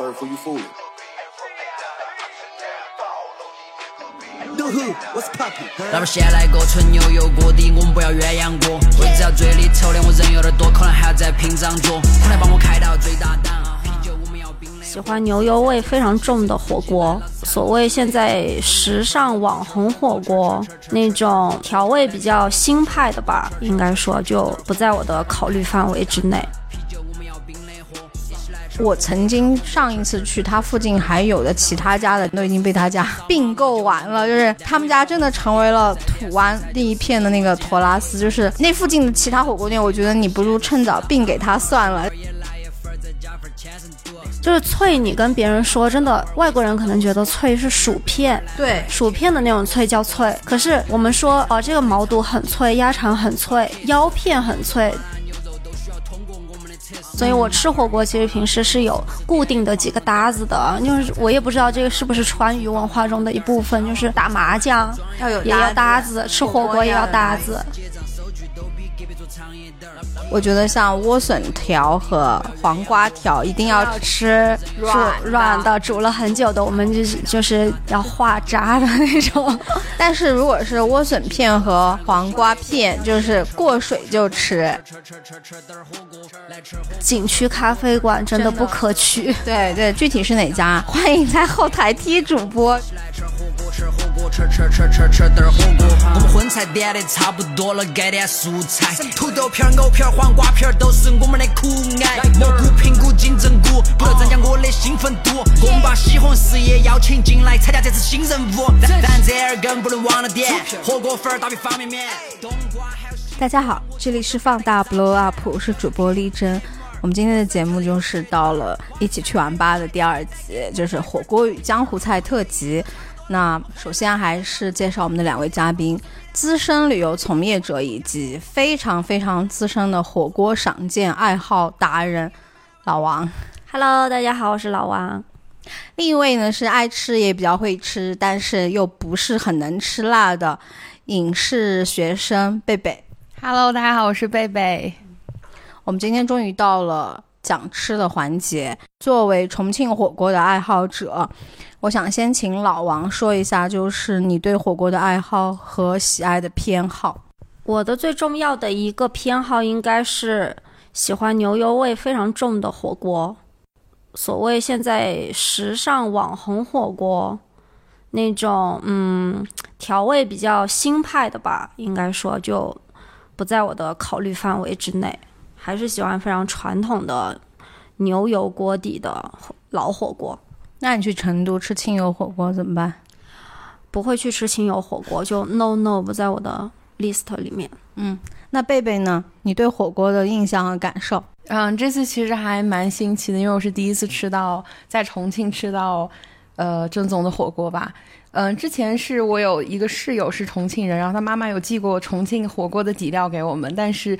Surf who you fooling? 老板先来个纯牛油锅底，我们不要鸳鸯锅。位置要最里头的，我人有点多，可能还要再拼张桌。帮我开到最大档啊，啤酒我们要冰。喜欢牛油味非常重的火锅，所谓现在时尚网红火锅那种调味比较新派的吧，应该说就不在我的考虑范围之内。我曾经上一次去他附近还有的其他家的都已经被他家并购完了，就是他们家真的成为了土湾第一片的那个托拉斯，就是那附近的其他火锅店，我觉得你不如趁早并给他算了。就是脆，你跟别人说，真的，外国人可能觉得脆是薯片，对，薯片的那种脆叫脆。可是我们说，哦、这个毛肚很脆，鸭肠很脆，腰片很脆。所以我吃火锅其实平时是有固定的几个搭子的，就是我也不知道这个是不是川渝文化中的一部分，就是打麻将要有也要搭子，吃火锅也要搭子。我觉得像莴笋条和黄瓜条一定要要吃煮软的软的，煮了很久的，我们就是就是要化渣的那种。但是如果是莴笋片和黄瓜片，就是过水就吃。景区咖啡馆真的不可取。对对，具体是哪家？欢迎在后台踢主播。吃火锅，吃火锅，吃吃吃吃吃点火锅。我们荤菜点的差不多了，该点蔬菜。土豆片、藕片、黄瓜片都是我们的苦爱。蘑菇、苹果、金针菇，不要增加我的兴奋度。我们把西红柿也邀请进来参加这次新任务。但但这儿更不能忘了点，火锅粉儿打比方便面。冬瓜还有大家好，这里是放大 Blow Up，我是主播丽珍。我们今天的节目就是到了一起去玩吧的第二集，就是火锅与江湖菜特辑。那首先还是介绍我们的两位嘉宾，资深旅游从业者以及非常非常资深的火锅赏鉴爱好达人老王。Hello，大家好，我是老王。另一位呢是爱吃也比较会吃，但是又不是很能吃辣的影视学生贝贝。Hello，大家好，我是贝贝。我们今天终于到了讲吃的环节。作为重庆火锅的爱好者，我想先请老王说一下，就是你对火锅的爱好和喜爱的偏好。我的最重要的一个偏好应该是喜欢牛油味非常重的火锅，所谓现在时尚网红火锅那种，嗯，调味比较新派的吧，应该说就不在我的考虑范围之内，还是喜欢非常传统的牛油锅底的老火锅。那你去成都吃清油火锅怎么办？不会去吃清油火锅，就 no no 不在我的 list 里面。嗯那贝贝呢？你对火锅的印象和感受？嗯，这次其实还蛮新奇的，因为我是第一次吃到在重庆吃到呃正宗的火锅吧。嗯，之前是我有一个室友是重庆人，然后他妈妈有寄过重庆火锅的底料给我们，但是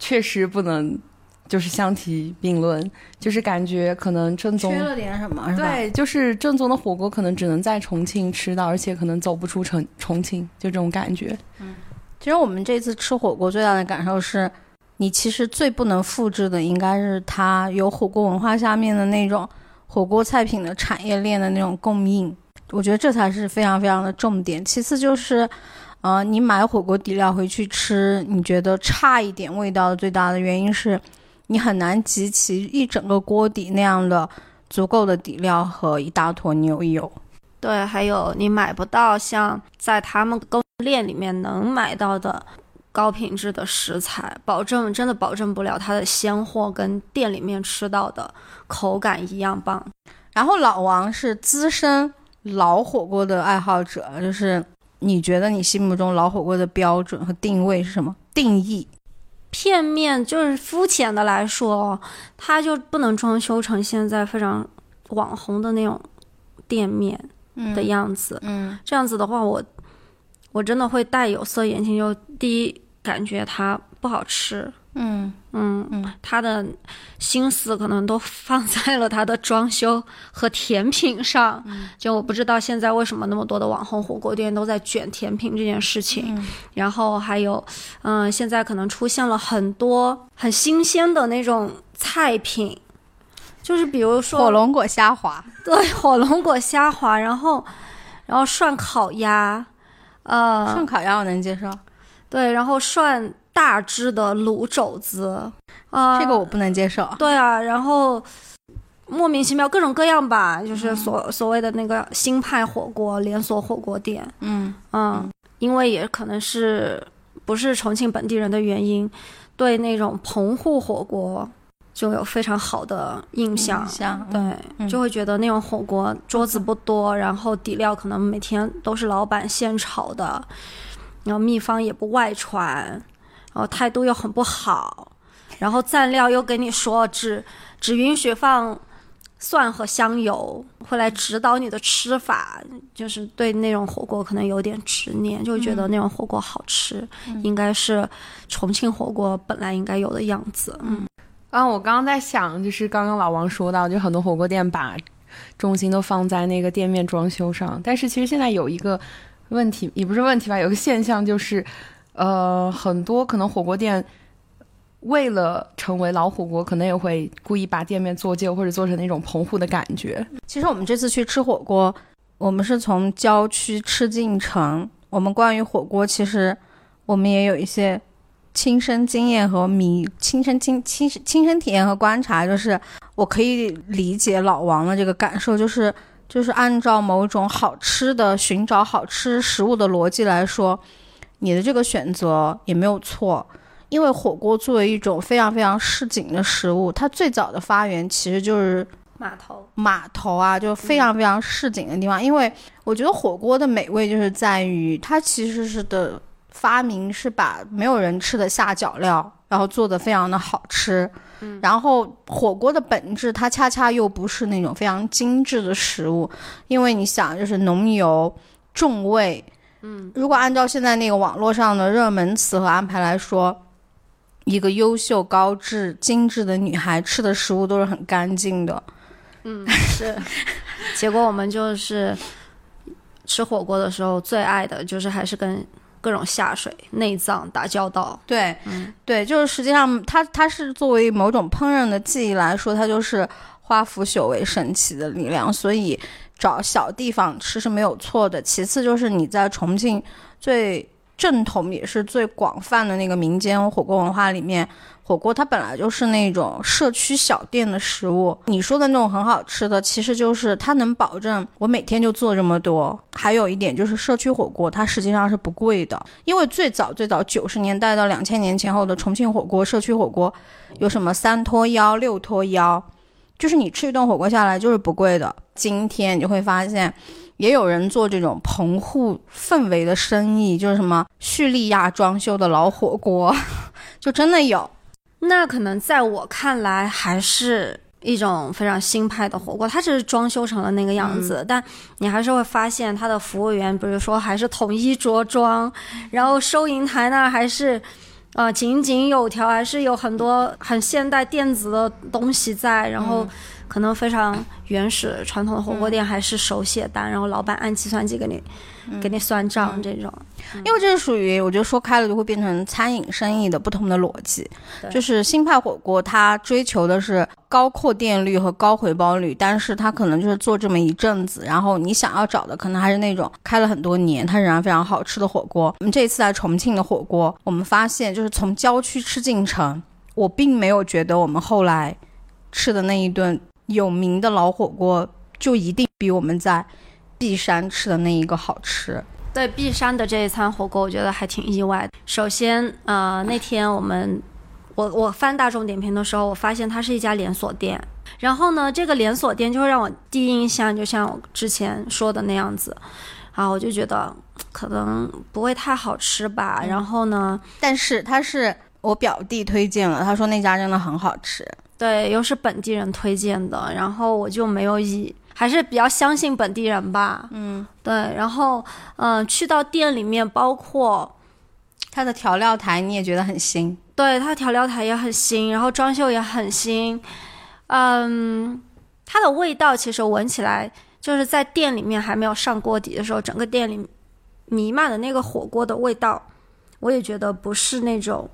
确实不能就是相提并论，就是感觉可能正宗缺了点什么？对，就是正宗的火锅可能只能在重庆吃到，而且可能走不出重重庆，就这种感觉。其实我们这次吃火锅最大的感受是，你其实最不能复制的应该是它有火锅文化下面的那种火锅菜品的产业链的那种供应，我觉得这才是非常非常的重点。其次就是，呃，你买火锅底料回去吃，你觉得差一点味道的最大的原因是，你很难集齐一整个锅底那样的足够的底料和一大坨牛油。对，还有你买不到像在他们供应链里面能买到的高品质的食材，保证真的保证不了它的鲜货跟店里面吃到的口感一样棒。然后老王是资深老火锅的爱好者，就是你觉得你心目中老火锅的标准和定位是什么？定义？片面就是肤浅的来说，它就不能装修成现在非常网红的那种店面的样子。嗯这样子的话，我我真的会戴有色眼镜，就第一感觉它不好吃。嗯。嗯嗯，他的心思可能都放在了他的装修和甜品上。就我不知道现在为什么那么多的网红火锅店都在卷甜品这件事情。然后还有，嗯、现在可能出现了很多很新鲜的那种菜品，就是比如说火龙果虾滑，对，火龙果虾滑，然后然后涮烤鸭，呃，涮烤鸭我能接受，对，然后涮大只的卤肘子，啊、这个我不能接受。对啊，然后莫名其妙各种各样吧，就是所、所谓的那个新派火锅连锁火锅店，嗯，嗯，因为也可能是不是重庆本地人的原因，对那种棚户火锅就有非常好的印象。像对，嗯。就会觉得那种火锅桌子不多，然后底料可能每天都是老板现炒的，然后秘方也不外传，然后态度又很不好，然后蘸料又跟你说只只允许放蒜和香油，会来指导你的吃法，就是对那种火锅可能有点执念，就觉得那种火锅好吃，应该是重庆火锅本来应该有的样子。嗯，啊，我刚刚在想，就是刚刚老王说到，就很多火锅店把重心都放在那个店面装修上，但是其实现在有一个问题，也不是问题吧，有个现象就是，呃，很多可能火锅店为了成为老火锅，可能也会故意把店面做旧，或者做成那种棚户的感觉。其实我们这次去吃火锅，我们是从郊区吃进城。我们关于火锅，其实我们也有一些亲身经验和迷亲身亲亲亲身体验和观察，就是我可以理解老王的这个感受，就是就是按照某种好吃的寻找好吃食物的逻辑来说，你的这个选择也没有错。因为火锅作为一种非常非常市井的食物，它最早的发源其实就是码头。码头啊，就非常非常市井的地方。因为我觉得火锅的美味就是在于它其实是的发明是把没有人吃的下脚料，然后做的非常的好吃。然后火锅的本质，它恰恰又不是那种非常精致的食物，因为你想，就是浓油重味。嗯，如果按照现在那个网络上的热门词和安排来说，一个优秀、高质、精致的女孩吃的食物都是很干净的。嗯 是，结果我们就是吃火锅的时候最爱的就是还是跟各种下水、内脏打交道。对，嗯对，就是实际上它它是作为某种烹饪的技艺来说，它就是化腐朽为神奇的力量，所以找小地方吃是没有错的。其次就是你在重庆最正统也是最广泛的那个民间火锅文化里面。火锅它本来就是那种社区小店的食物，你说的那种很好吃的，其实就是它能保证我每天就做这么多。还有一点就是社区火锅，它实际上是不贵的，因为最早最早九十年代到两千年前后的重庆火锅、社区火锅，有什么三托腰、六托腰，就是你吃一顿火锅下来就是不贵的。今天你就会发现。也有人做这种棚户氛围的生意，就是什么叙利亚装修的老火锅，就真的有。那可能在我看来还是一种非常新派的火锅，它只是装修成了那个样子，但你还是会发现它的服务员，比如说还是统一着装，然后收银台那儿还是。啊，井井有条，还是有很多很现代电子的东西在，然后可能非常原始传统的火锅店还是手写单，然后老板按计算机给你、给你算账这种。因为这是属于我觉得说开了就会变成餐饮生意的不同的逻辑，对。就是新派火锅它追求的是高扩店率和高回报率，但是它可能就是做这么一阵子，然后你想要找的可能还是那种开了很多年，它仍然非常好吃的火锅。我们这一次在重庆的火锅，我们发现就是从郊区吃进城，我并没有觉得我们后来吃的那一顿有名的老火锅就一定比我们在璧山吃的那一个好吃。对璧山的这一餐火锅，我觉得还挺意外的。首先，呃，那天我们我我翻大众点评的时候，我发现它是一家连锁店。然后呢，这个连锁店就会让我第一印象就像我之前说的那样子，啊，我就觉得可能不会太好吃吧。然后呢，但是他是我表弟推荐了，他说那家真的很好吃。对，又是本地人推荐的，然后我就没有以，还是比较相信本地人吧。嗯，对，然后嗯、呃去到店里面，包括它的调料台你也觉得很新，对它的调料台也很新，然后装修也很新，嗯，它的味道其实闻起来就是在店里面还没有上锅底的时候，整个店里弥漫的那个火锅的味道，我也觉得不是那种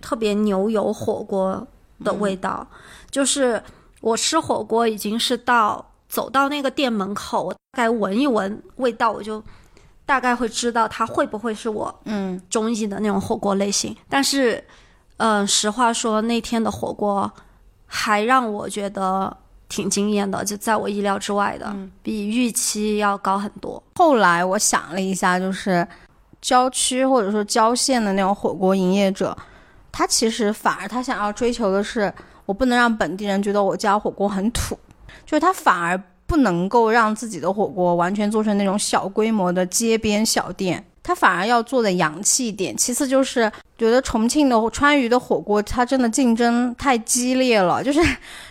特别牛油火锅的味道，就是我吃火锅已经是到走到那个店门口，我大概闻一闻味道，我就大概会知道它会不会是我嗯中意的那种火锅类型。但是，嗯、实话说，那天的火锅还让我觉得挺惊艳的，就在我意料之外的，比预期要高很多。后来我想了一下，就是郊区或者说郊县的那种火锅营业者，他其实反而他想要追求的是，我不能让本地人觉得我家火锅很土，就是他反而不能够让自己的火锅完全做成那种小规模的街边小店。他反而要做的洋气一点。其次就是觉得重庆的川渝的火锅，它真的竞争太激烈了。就是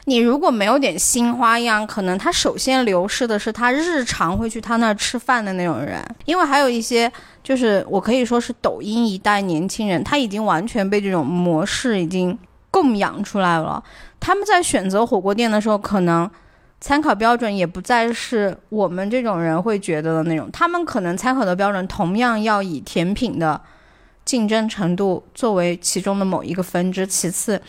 你如果没有点新花样，可能他首先流失的是他日常会去他那儿吃饭的那种人，因为还有一些就是我可以说是抖音一代年轻人，他已经完全被这种模式已经供养出来了。他们在选择火锅店的时候，可能参考标准也不再是我们这种人会觉得的那种，他们可能参考的标准同样要以甜品的竞争程度作为其中的某一个分支。其次，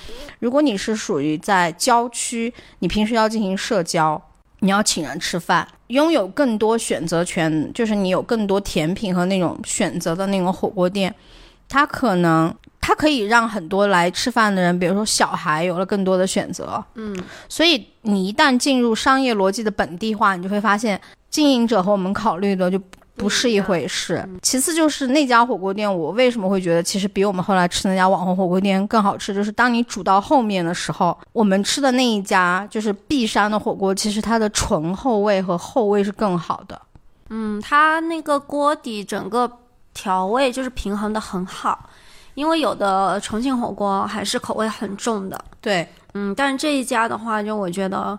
如果你是属于在郊区，你平时要进行社交，你要请人吃饭，拥有更多选择权，就是你有更多甜品和那种选择的那种火锅店，它可能它可以让很多来吃饭的人，比如说小孩，有了更多的选择。嗯，所以你一旦进入商业逻辑的本地化，你就会发现经营者和我们考虑的就不是一回事。其次就是那家火锅店，我为什么会觉得其实比我们后来吃的那家网红火锅店更好吃？就是当你煮到后面的时候，我们吃的那一家就是璧山的火锅，其实它的醇厚味和后味是更好的。嗯，它那个锅底整个调味就是平衡的很好，因为有的重庆火锅还是口味很重的。对，嗯，但是这一家的话，就我觉得，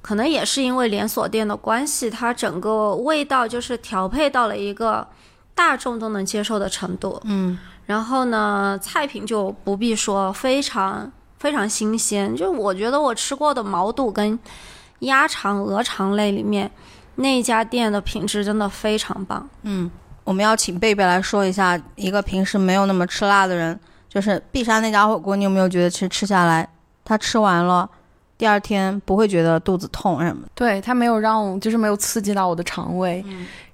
可能也是因为连锁店的关系，它整个味道就是调配到了一个大众都能接受的程度。嗯，然后呢，菜品就不必说，非常非常新鲜。就我觉得我吃过的毛肚跟鸭肠、鹅肠类里面，那一家店的品质真的非常棒。我们要请贝贝来说一下，一个平时没有那么吃辣的人，就是璧山那家火锅，你有没有觉得其实吃下来，他吃完了，第二天不会觉得肚子痛什么的？对，他没有让我，就是没有刺激到我的肠胃，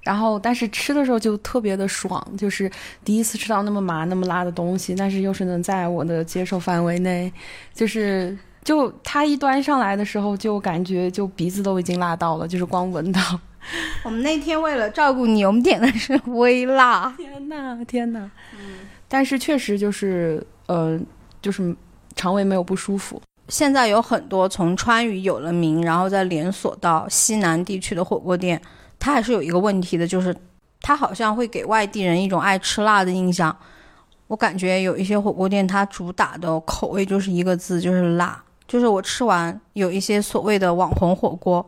然后但是吃的时候就特别的爽，就是第一次吃到那么麻那么辣的东西，但是又是能在我的接受范围内，就是就它一端上来的时候，就感觉就鼻子都已经辣到了，就是光闻到，我们那天为了照顾你，我们点的是微辣。天呐天呐，嗯，但是确实就是呃，就是肠胃没有不舒服，现在有很多从川渝有了名，然后再连锁到西南地区的火锅店，它还是有一个问题的，就是它好像会给外地人一种爱吃辣的印象。我感觉有一些火锅店，它主打的口味就是一个字，就是辣。就是我吃完有一些所谓的网红火锅，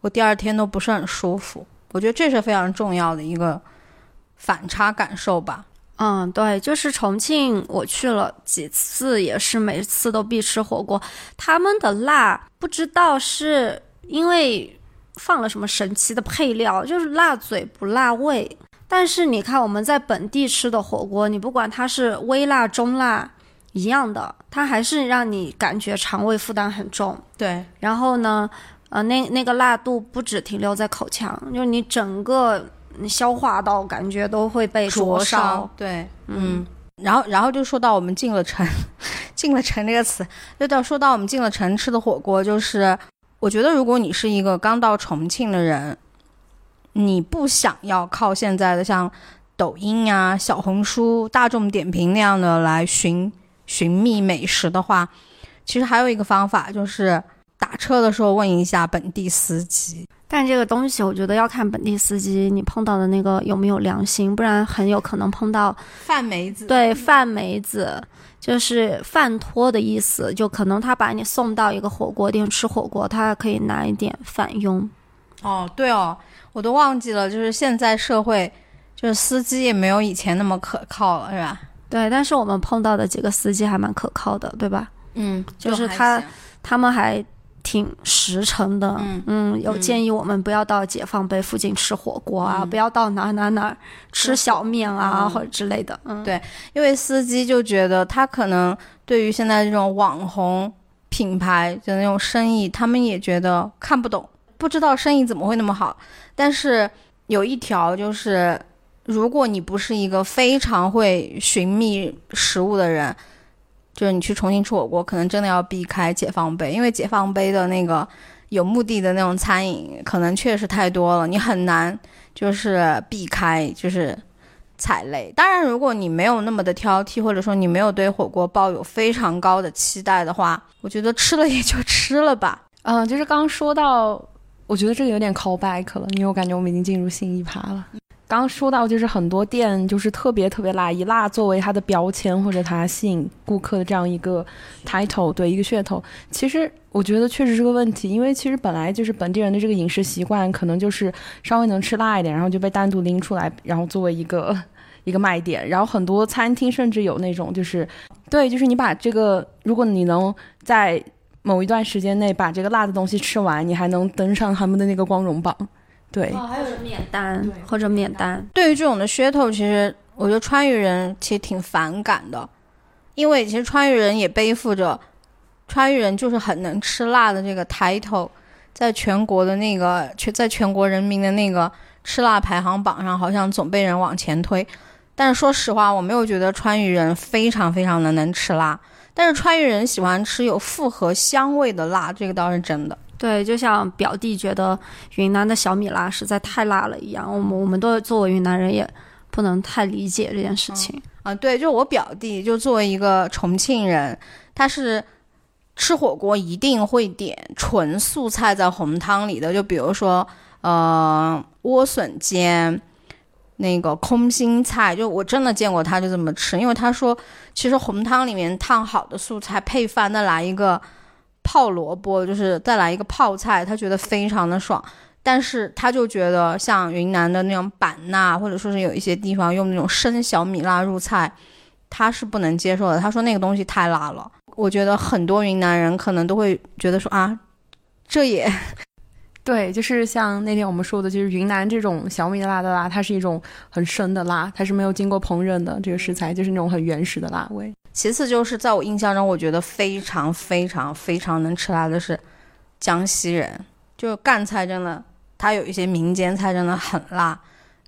我第二天都不是很舒服。我觉得这是非常重要的一个反差感受吧。嗯，对，就是重庆，我去了几次，也是每次都必吃火锅。他们的辣不知道是因为放了什么神奇的配料，就是辣嘴不辣胃。但是你看我们在本地吃的火锅，你不管它是微辣、中辣一样的，它还是让你感觉肠胃负担很重。对，然后呢，呃，那那个辣度不止停留在口腔，就是你整个你消化道感觉都会被灼灼烧。对，嗯。然后，然后就说到我们进了城，进了城这个词，就到说到我们进了城吃的火锅，就是我觉得如果你是一个刚到重庆的人，你不想要靠现在的像抖音呀、小红书、大众点评那样的来寻寻觅美食的话，其实还有一个方法，就是打车的时候问一下本地司机。但这个东西，我觉得要看本地司机你碰到的那个有没有良心，不然很有可能碰到范梅子，对饭梅子，就是饭托的意思，就可能他把你送到一个火锅店吃火锅，他还可以拿一点返佣。哦，对哦，我都忘记了，就是现在社会，就是司机也没有以前那么可靠了，是吧？对，但是我们碰到的几个司机还蛮可靠的，对吧？嗯，还就是他他们还挺实诚的，嗯有建议我们不要到解放碑附近吃火锅啊，嗯不要到哪哪哪吃小面啊、嗯或者之类的。嗯，对因为司机就觉得他可能对于现在这种网红品牌的那种生意，他们也觉得看不懂，不知道生意怎么会那么好。但是有一条就是，如果你不是一个非常会寻觅食物的人，就是你去重庆吃火锅，可能真的要避开解放碑，因为解放碑的那个有目的的那种餐饮，可能确实太多了，你很难就是避开就是踩雷。当然，如果你没有那么的挑剔，或者说你没有对火锅抱有非常高的期待的话，我觉得吃了也就吃了吧。嗯，就是刚说到，我觉得这个有点 call back 了，因为我感觉我们已经进入新一趴了。刚刚说到，就是很多店就是特别特别辣，以辣作为它的标签或者它吸引顾客的这样一个 title，对一个噱头。其实我觉得确实是个问题，因为其实本来就是本地人的这个饮食习惯，可能就是稍微能吃辣一点，然后就被单独拎出来，然后作为一个一个卖点。然后很多餐厅甚至有那种就是，对，就是你把这个，如果你能在某一段时间内把这个辣的东西吃完，你还能登上他们的那个光荣榜。对，还有免单或者免单。对于这种的噱头，其实我觉得川渝人其实挺反感的，因为其实川渝人也背负着川渝人就是很能吃辣的这个 title，在全国的那个全在全国人民的那个吃辣排行榜上，好像总被人往前推。但是说实话，我没有觉得川渝人非常非常的能吃辣，但是川渝人喜欢吃有复合香味的辣，这个倒是真的。对，就像表弟觉得云南的小米辣实在太辣了一样，我们我们都作为云南人也不能太理解这件事情啊。对，就我表弟，就作为一个重庆人，他是吃火锅一定会点纯素菜在红汤里的，就比如说呃莴笋煎那个空心菜，就我真的见过他就这么吃，因为他说其实红汤里面烫好的素菜配饭再来一个。泡萝卜就是再来一个泡菜，他觉得非常的爽，但是他就觉得像云南的那种板纳，或者说是有一些地方用那种生小米辣入菜，他是不能接受的。他说那个东西太辣了。我觉得很多云南人可能都会觉得说啊，这也对，就是像那天我们说的，就是云南这种小米辣的辣，它是一种很生的辣，它是没有经过烹饪的这个食材，就是那种很原始的辣味。其次就是在我印象中，我觉得非常非常非常能吃辣的是江西人，就赣菜真的，它有一些民间菜真的很辣，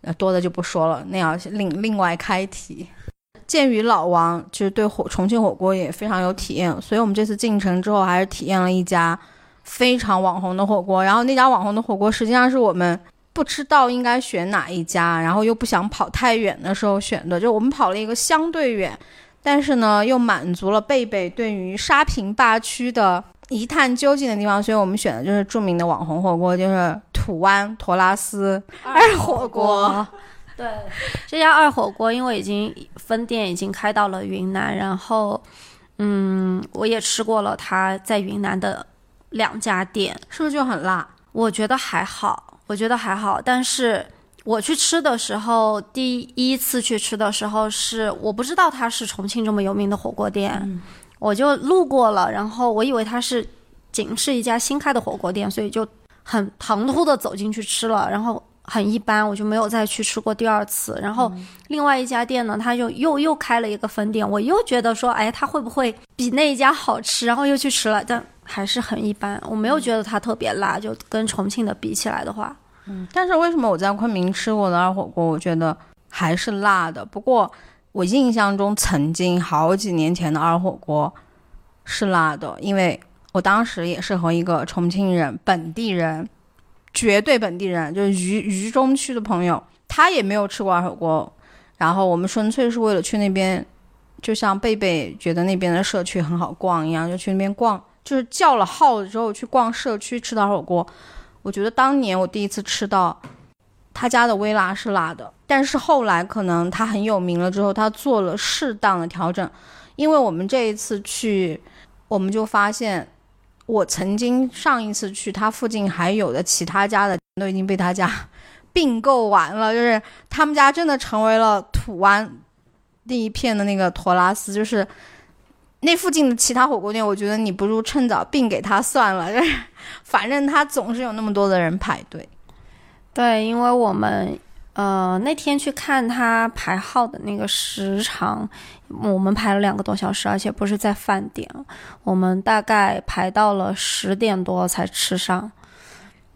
呃多的就不说了，那要另另外开题。鉴于老王就是对火重庆火锅也非常有体验，所以我们这次进城之后还是体验了一家非常网红的火锅。然后那家网红的火锅实际上是我们不知道应该选哪一家，然后又不想跑太远的时候选的，就我们跑了一个相对远。但是呢，又满足了贝贝对于沙坪坝区的一探究竟的地方，所以我们选的就是著名的网红火锅，就是土湾托拉斯二火锅。对，这家二火锅因为已经分店已经开到了云南，然后，嗯，我也吃过了他在云南的两家店，是不是就很辣？我觉得还好，我觉得还好，但是。我去吃的时候，第一次去吃的时候是我不知道它是重庆这么有名的火锅店，我就路过了，然后我以为它是仅是一家新开的火锅店，所以就很唐突的走进去吃了，然后很一般，我就没有再去吃过第二次。然后另外一家店呢，他就又又开了一个分店，我又觉得说，哎，它会不会比那一家好吃？然后又去吃了，但还是很一般，我没有觉得它特别辣，就跟重庆的比起来的话。嗯，但是为什么我在昆明吃过的二火锅，我觉得还是辣的？不过我印象中曾经好几年前的二火锅是辣的，因为我当时也是和一个重庆人、本地人，绝对本地人，就是渝渝中区的朋友，他也没有吃过二火锅，然后我们纯粹是为了去那边，就像贝贝觉得那边的社区很好逛一样，就去那边逛，就是叫了号之后去逛社区吃的二火锅。我觉得当年我第一次吃到他家的微辣是辣的，但是后来可能他很有名了之后，他做了适当的调整。因为我们这一次去，我们就发现，我曾经上一次去他附近还有的其他家的都已经被他家 并购完了，就是他们家真的成为了土湾第一片的那个托拉斯，就是。那附近的其他火锅店，我觉得你不如趁早并给他算了，就是 反正他总是有那么多的人排队。对，因为我们呃，那天去看他排号的那个时长，我们排了两个多小时，而且不是在饭点，我们大概排到了十点多才吃上。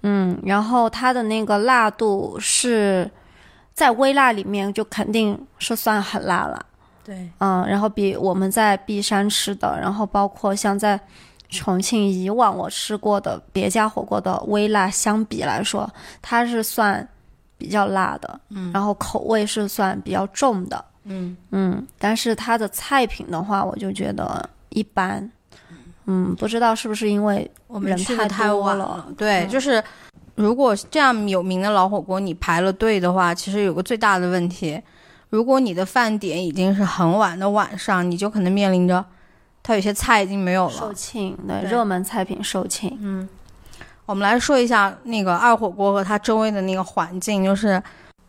嗯，然后它的那个辣度是在微辣里面就肯定是算很辣了。对，嗯，然后比我们在璧山吃的，然后包括像在重庆以往我吃过的别家火锅的微辣相比来说，它是算比较辣的，嗯，然后口味是算比较重的，嗯嗯，但是它的菜品的话，我就觉得一般，嗯，不知道是不是因为我们人去的太太多了晚了。对，嗯就是如果这样有名的老火锅你排了队的话，其实有个最大的问题，如果你的饭点已经是很晚的晚上，你就可能面临着它有些菜已经没有了售。罄的对热门菜品售罄，嗯，我们来说一下那个二火锅和它周围的那个环境，就是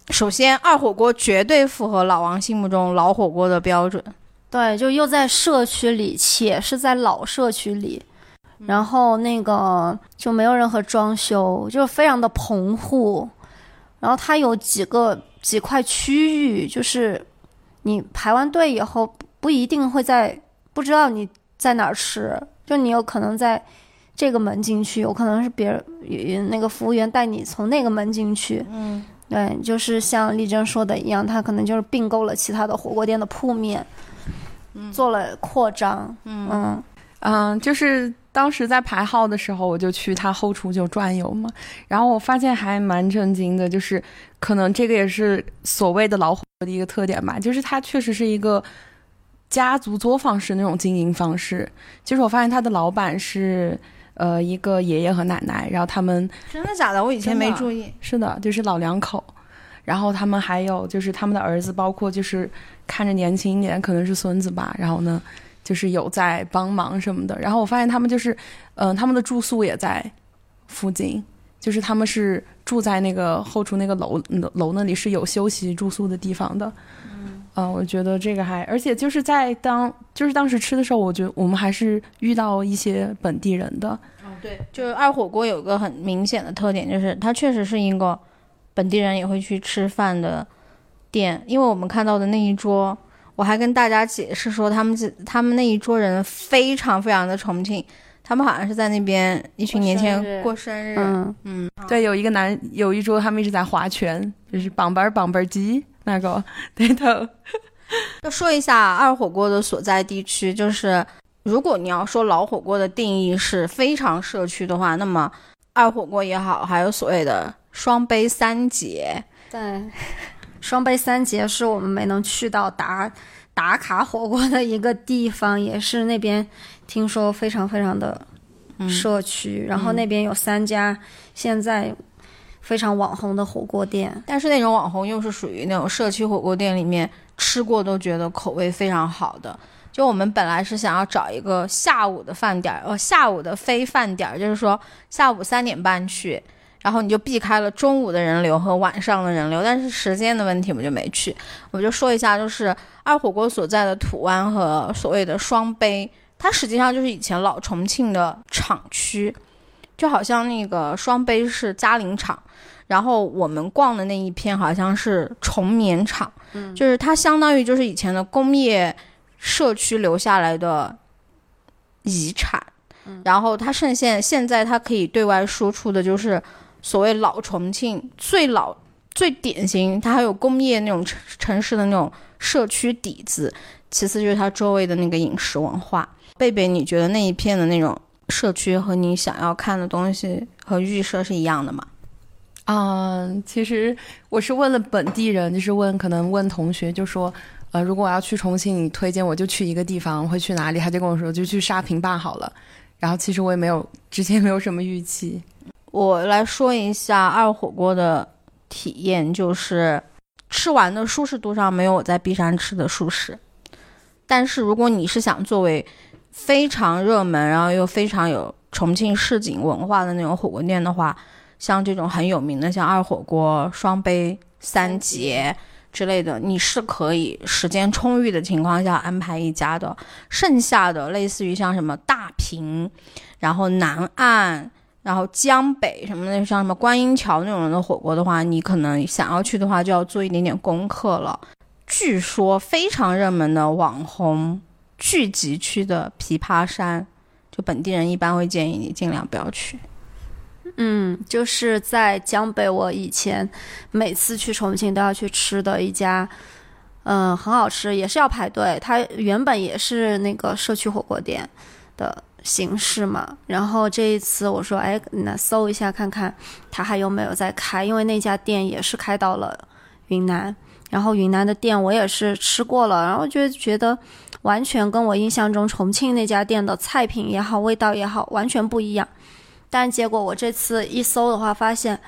首先二火锅绝对符合老王心目中老火锅的标准。对，就又在社区里，且是在老社区里，然后那个就没有任何装修，就非常的棚户。然后它有几个几块区域，就是你排完队以后不不一定会在不知道你在哪儿吃，就你有可能在这个门进去，有可能是别人呃那个服务员带你从那个门进去。嗯，对，就是像丽珍说的一样，他可能就是并购了其他的火锅店的铺面，做了扩张。嗯嗯，就是当时在排号的时候，我就去他后厨就转悠嘛，然后我发现还蛮震惊的，就是可能这个也是所谓的老火锅的一个特点吧，就是它确实是一个家族作坊式那种经营方式。就是我发现他的老板是呃一个爷爷和奶奶，然后他们真的假的？我以前没注意。是的，就是老两口，然后他们还有就是他们的儿子，包括就是看着年轻一点，可能是孙子吧，然后呢，就是有在帮忙什么的。然后我发现他们就是，嗯、他们的住宿也在附近，就是他们是住在那个后厨那个楼楼楼那里是有休息住宿的地方的。嗯、我觉得这个还，而且就是在当就是当时吃的时候，我觉得我们还是遇到一些本地人的，对，就是二火锅有个很明显的特点，就是它确实是一个本地人也会去吃饭的店。因为我们看到的那一桌，我还跟大家解释说，他们这他们那一桌人非常非常的重庆，他们好像是在那边一群年轻人过生日。嗯，嗯，对，有一个男有一桌他们一直在划拳，就是绑板儿绑板儿鸡那个，对头。要说一下二火锅的所在地区，就是如果你要说老火锅的定义是非常社区的话，那么二火锅也好，还有所谓的双杯三杰，对，双杯三节是我们没能去到打打卡火锅的一个地方，也是那边听说非常非常的社区，然后那边有三家现在非常网红的火锅店。但是那种网红又是属于那种社区火锅店里面吃过都觉得口味非常好的。就我们本来是想要找一个下午的饭点儿，呃，下午的非饭点儿，就是说下午三点半去，然后你就避开了中午的人流和晚上的人流，但是时间的问题我们就没去。我就说一下，就是二火锅所在的土湾和所谓的双碑，它实际上就是以前老重庆的厂区，就好像那个双碑是嘉陵厂。然后我们逛的那一片好像是重棉厂，嗯，就是它相当于就是以前的工业社区留下来的遗产，嗯，然后它剩现现在它可以对外输出的就是所谓老重庆最老最典型，它还有工业那种城城市的那种社区底子，其次就是它周围的那个饮食文化。贝贝，你觉得那一片的那种社区和你想要看的东西和预设是一样的吗？嗯，其实我是问了本地人，就是问可能问同学，就说，呃，如果我要去重庆，你推荐我就去一个地方，会去哪里？他就跟我说，就去沙坪坝好了。然后其实我也没有之前没有什么预期。我来说一下二火锅的体验，就是吃完的舒适度上没有我在璧山吃的舒适。但是如果你是想作为非常热门，然后又非常有重庆市井文化的那种火锅店的话，像这种很有名的，像二火锅、双杯、三杰之类的，你是可以时间充裕的情况下安排一家的。剩下的类似于像什么大坪，然后南岸。然后江北什么的，像什么观音桥那种的火锅的话，你可能想要去的话，就要做一点点功课了。据说非常热门的网红聚集区的琵琶山，就本地人一般会建议你尽量不要去。嗯，就是在江北，我以前每次去重庆都要去吃的一家，嗯，很好吃，也是要排队。它原本也是那个社区火锅店的形式嘛。然后这一次我说，哎，那搜一下看看它还有没有在开，因为那家店也是开到了云南。然后云南的店我也是吃过了，然后就觉得完全跟我印象中重庆那家店的菜品也好，味道也好，完全不一样。但结果我这次一搜的话，发现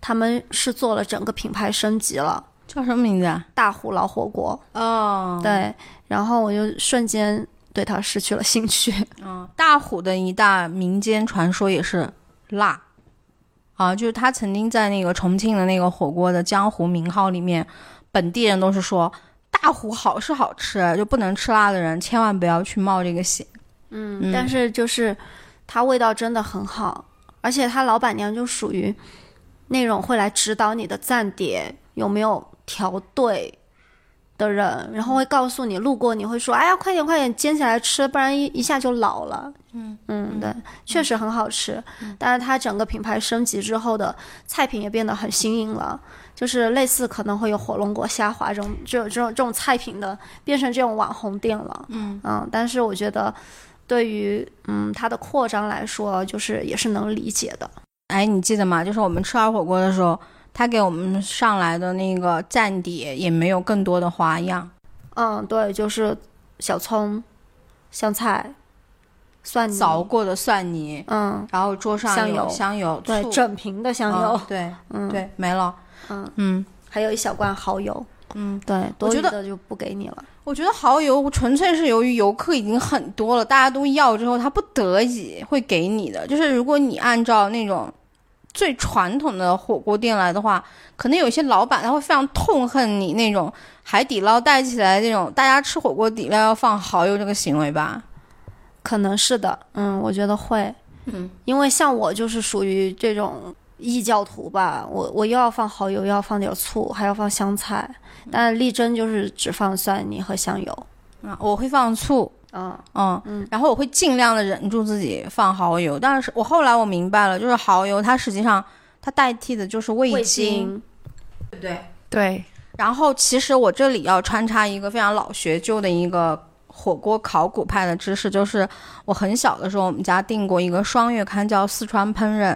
他们是做了整个品牌升级了，叫什么名字啊？大虎老火锅。哦，对，然后我就瞬间对它失去了兴趣。嗯，大虎的一大民间传说也是辣，啊，就是他曾经在那个重庆的那个火锅的江湖名号里面，本地人都是说大虎好是好吃，就不能吃辣的人千万不要去冒这个险。嗯，但是就是它味道真的很好。而且他老板娘就属于那种会来指导你的蘸碟有没有调对的人，然后会告诉你路过你会说：“哎呀，快点快点煎起来吃，不然一一下就老了。”嗯嗯，对，确实很好吃。但是它整个品牌升级之后的菜品也变得很新颖了，就是类似可能会有火龙果虾滑这种这种这种这种菜品的，变成这种网红店了。嗯嗯，但是我觉得。对于嗯它的扩张来说，就是也是能理解的。哎，你记得吗？就是我们吃二火锅的时候，他给我们上来的那个蘸碟也没有更多的花样。嗯，对，就是小葱、香菜、蒜泥凿过的蒜泥，嗯，然后桌上香油、香油，对，整瓶的香油，对，嗯，对，没了，嗯嗯，还有一小罐蚝油，嗯，对，我觉得就不给你了。我觉得蚝油纯粹是由于游客已经很多了，大家都要之后，他不得已会给你的。就是如果你按照那种最传统的火锅店来的话，可能有些老板他会非常痛恨你那种海底捞带起来那种大家吃火锅底料要放蚝油这个行为吧？可能是的，嗯，我觉得会，嗯，因为像我就是属于这种。异教徒吧，我我又要放蚝油，又要放点醋，还要放香菜，但是丽珍就是只放蒜泥和香油。啊，我会放醋，嗯嗯嗯，然后我会尽量的忍住自己放蚝油，但是我后来我明白了，就是蚝油它实际上它代替的就是味精，对不对？对。然后其实我这里要穿插一个非常老学究的一个火锅考古派的知识，就是我很小的时候，我们家订过一个双月刊，叫《四川烹饪》。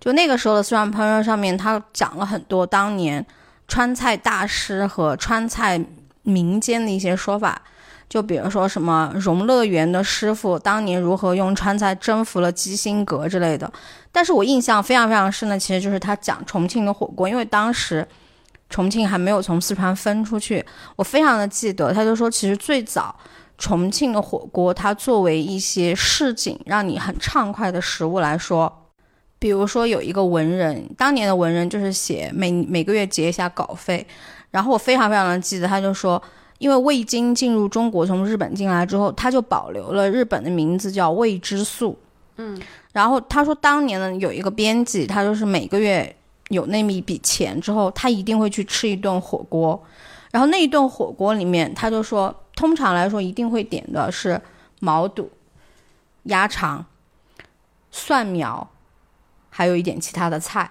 就那个时候的四川烹饪上面，他讲了很多当年川菜大师和川菜民间的一些说法。就比如说什么荣乐园的师傅当年如何用川菜征服了基辛格之类的。但是我印象非常非常深的，其实就是他讲重庆的火锅，因为当时重庆还没有从四川分出去。我非常的记得，他就说，其实最早重庆的火锅，它作为一些市井让你很畅快的食物来说。比如说有一个文人，当年的文人就是写每每个月结一下稿费，然后我非常非常的记得，他就说，因为味精进入中国从日本进来之后，他就保留了日本的名字叫味之素，嗯，然后他说当年呢有一个编辑，他就是每个月有那么一笔钱之后，他一定会去吃一顿火锅，然后那一顿火锅里面，他就说通常来说一定会点的是毛肚、鸭肠、蒜苗。还有一点其他的菜，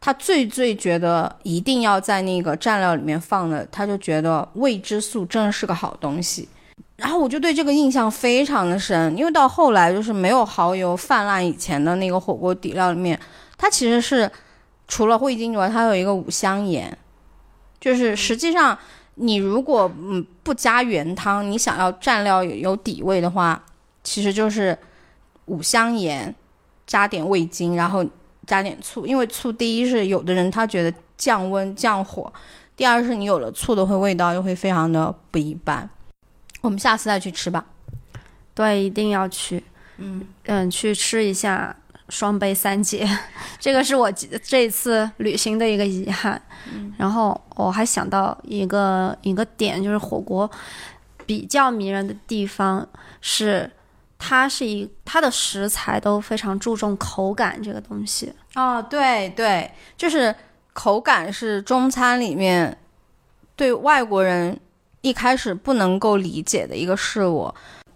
他最最觉得一定要在那个蘸料里面放的，他就觉得味之素真是个好东西。然后我就对这个印象非常的深，因为到后来就是没有蚝油泛滥以前的那个火锅底料里面，它其实是除了味精之外，它有一个五香盐，就是实际上你如果嗯不加原汤，你想要蘸料有底味的话，其实就是五香盐。加点味精，然后加点醋，因为醋第一是有的人他觉得降温降火，第二是你有了醋的会味道又会非常的不一般。我们下次再去吃吧。对，一定要去。嗯嗯，去吃一下双杯三姐，这个是我这次旅行的一个遗憾。嗯，然后我还想到一个一个点，就是火锅比较迷人的地方是。它是一它的食材都非常注重口感这个东西。哦，对对，就是口感是中餐里面对外国人一开始不能够理解的一个事物。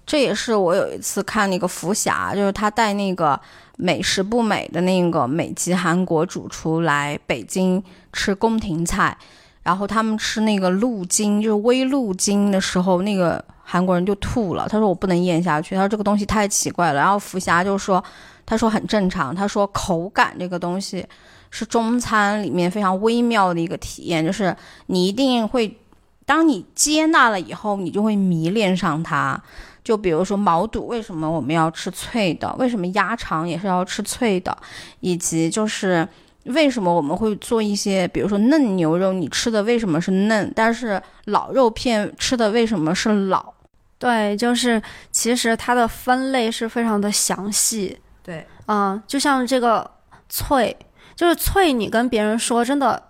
这也是我有一次看那个福霞，就是他带那个美食不美的那个美籍韩国主厨来北京吃宫廷菜，然后他们吃那个鹿筋，就是微鹿筋的时候，那个韩国人就吐了。他说我不能咽下去，他说这个东西太奇怪了。然后福霞就说，他说很正常，他说口感这个东西是中餐里面非常微妙的一个体验，就是你一定会，当你接纳了以后，你就会迷恋上它。就比如说毛肚，为什么我们要吃脆的？为什么鸭肠也是要吃脆的？以及就是为什么我们会做一些，比如说嫩牛肉，你吃的为什么是嫩？但是老肉片吃的为什么是老？对，就是其实它的分类是非常的详细。对，嗯，就像这个脆，就是脆，你跟别人说，真的，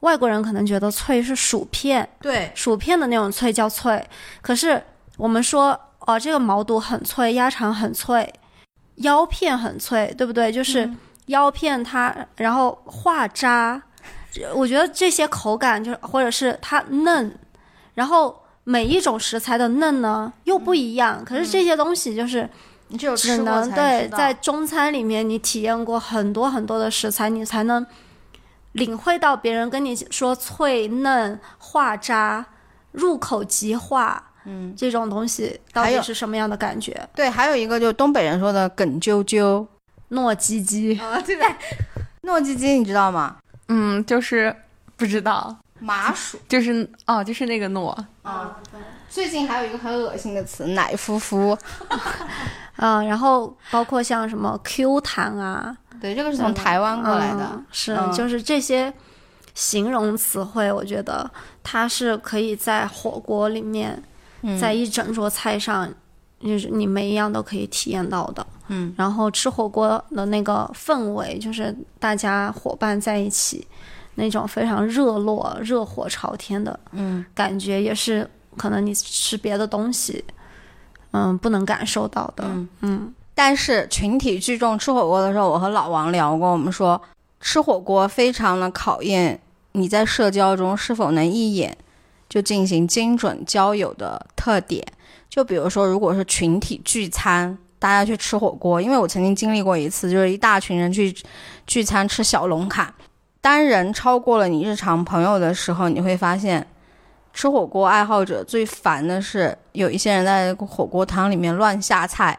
外国人可能觉得脆是薯片，对，薯片的那种脆叫脆，可是我们说。哦，这个毛肚很脆，鸭肠很脆，腰片很脆，对不对？就是腰片它，然后化渣，我觉得这些口感就是，或者是它嫩，然后每一种食材的嫩呢又不一样。可是这些东西就是你只有只能对在中餐里面你体验过很多很多的食材，你才能领会到别人跟你说脆嫩化渣，入口即化。嗯，这种东西到底是什么样的感觉？对，还有一个就是东北人说的“梗啾啾”、“糯叽叽”啊，对对，糯叽叽你知道吗？嗯，就是不知道麻薯，就是哦，就是那个糯啊。最近还有一个很恶心的词“奶夫夫”，嗯，然后包括像什么 “Q 弹”啊，对，这个是从台湾过来的，是就是这些形容词汇，我觉得它是可以在火锅里面。在一整桌菜上，就是你每一样都可以体验到的。嗯，然后吃火锅的那个氛围，就是大家伙伴在一起，那种非常热络、热火朝天的，嗯，感觉也是可能你吃别的东西，嗯，不能感受到的。嗯，但是群体聚众吃火锅的时候，我和老王聊过，我们说吃火锅非常的考验你在社交中是否能一眼。就进行精准交友的特点，就比如说，如果是群体聚餐，大家去吃火锅，因为我曾经经历过一次，就是一大群人去聚餐吃小龙坎，单人超过了你日常朋友的时候，你会发现，吃火锅爱好者最烦的是有一些人在火锅汤里面乱下菜。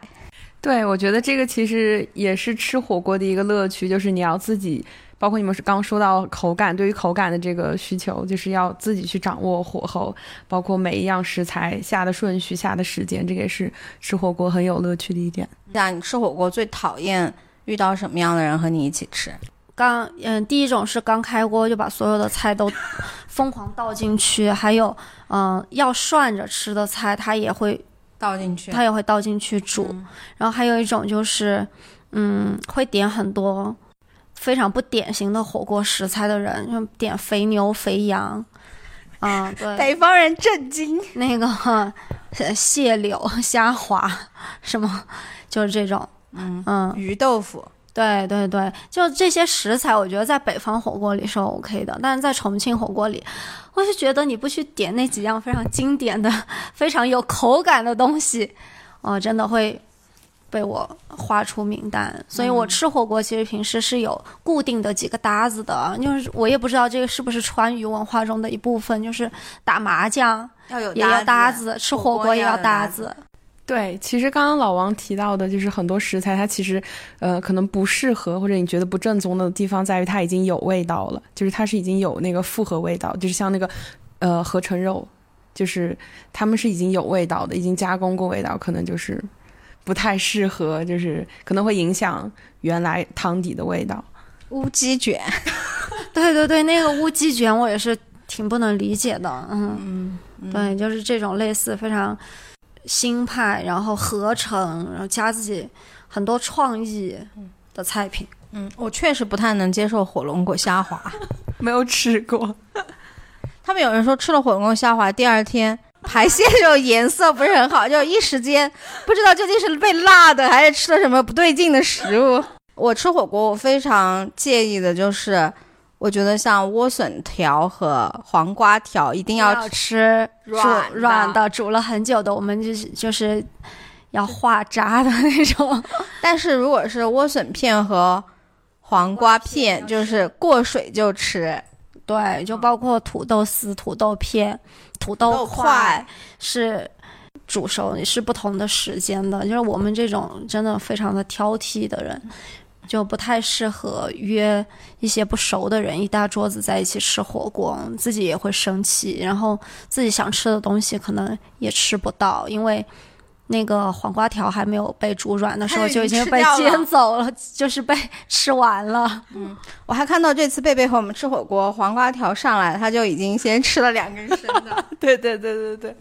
对，我觉得这个其实也是吃火锅的一个乐趣，就是你要自己。包括你们是刚说到口感，对于口感的这个需求，就是要自己去掌握火候，包括每一样食材下的顺序、下的时间，这个也是吃火锅很有乐趣的一点。那你吃火锅最讨厌遇到什么样的人和你一起吃？刚嗯，第一种是刚开锅就把所有的菜都疯狂倒进去，还有嗯要涮着吃的菜，它也会倒进去，它也会倒进去煮。然后还有一种就是嗯会点很多。非常不典型的火锅食材的人，就点肥牛、肥羊，啊，对，北方人震惊。那个蟹柳、虾滑，什么，就是这种，嗯嗯，鱼豆腐，对对对，就这些食材，我觉得在北方火锅里是 OK 的，但是在重庆火锅里，我就觉得你不去点那几样非常经典的、非常有口感的东西，哦，真的会。被我划出名单，所以我吃火锅其实平时是有固定的几个搭子的，就是我也不知道这个是不是川渝文化中的一部分，就是打麻将要有也要搭子，吃火锅也要搭子。对，其实刚刚老王提到的，就是很多食材它其实呃可能不适合，或者你觉得不正宗的地方在于它已经有味道了，就是它是已经有那个复合味道，就是像那个呃合成肉，就是他们是已经有味道的，已经加工过味道，可能就是。不太适合，就是可能会影响原来汤底的味道。乌鸡卷，对对对，那个乌鸡卷我也是挺不能理解的。嗯嗯，对，就是这种类似非常新派，然后合成，然后加自己很多创意的菜品。嗯，我确实不太能接受火龙果虾滑，没有吃过。他们有人说吃了火龙果虾滑，第二天 排泄就颜色不是很好，就一时间不知道究竟是被辣的还是吃了什么不对劲的食物。我吃火锅，我非常介意的就是，我觉得像莴笋条和黄瓜条一定要吃软软的，煮了很久的，我们就是就是要化渣的那种。但是如果是莴笋片和黄瓜片，就是过水就吃。对，就包括土豆丝、土豆片、土豆块，是煮熟是不同的时间的。就是我们这种真的非常的挑剔的人，就不太适合约一些不熟的人一大桌子在一起吃火锅，自己也会生气，然后自己想吃的东西可能也吃不到，因为。那个黄瓜条还没有被煮软的时候，就已经被煎走了，就是被 吃完了。嗯，我还看到这次贝贝和我们吃火锅，黄瓜条上来，他就已经先吃了两根生的。对对对对对，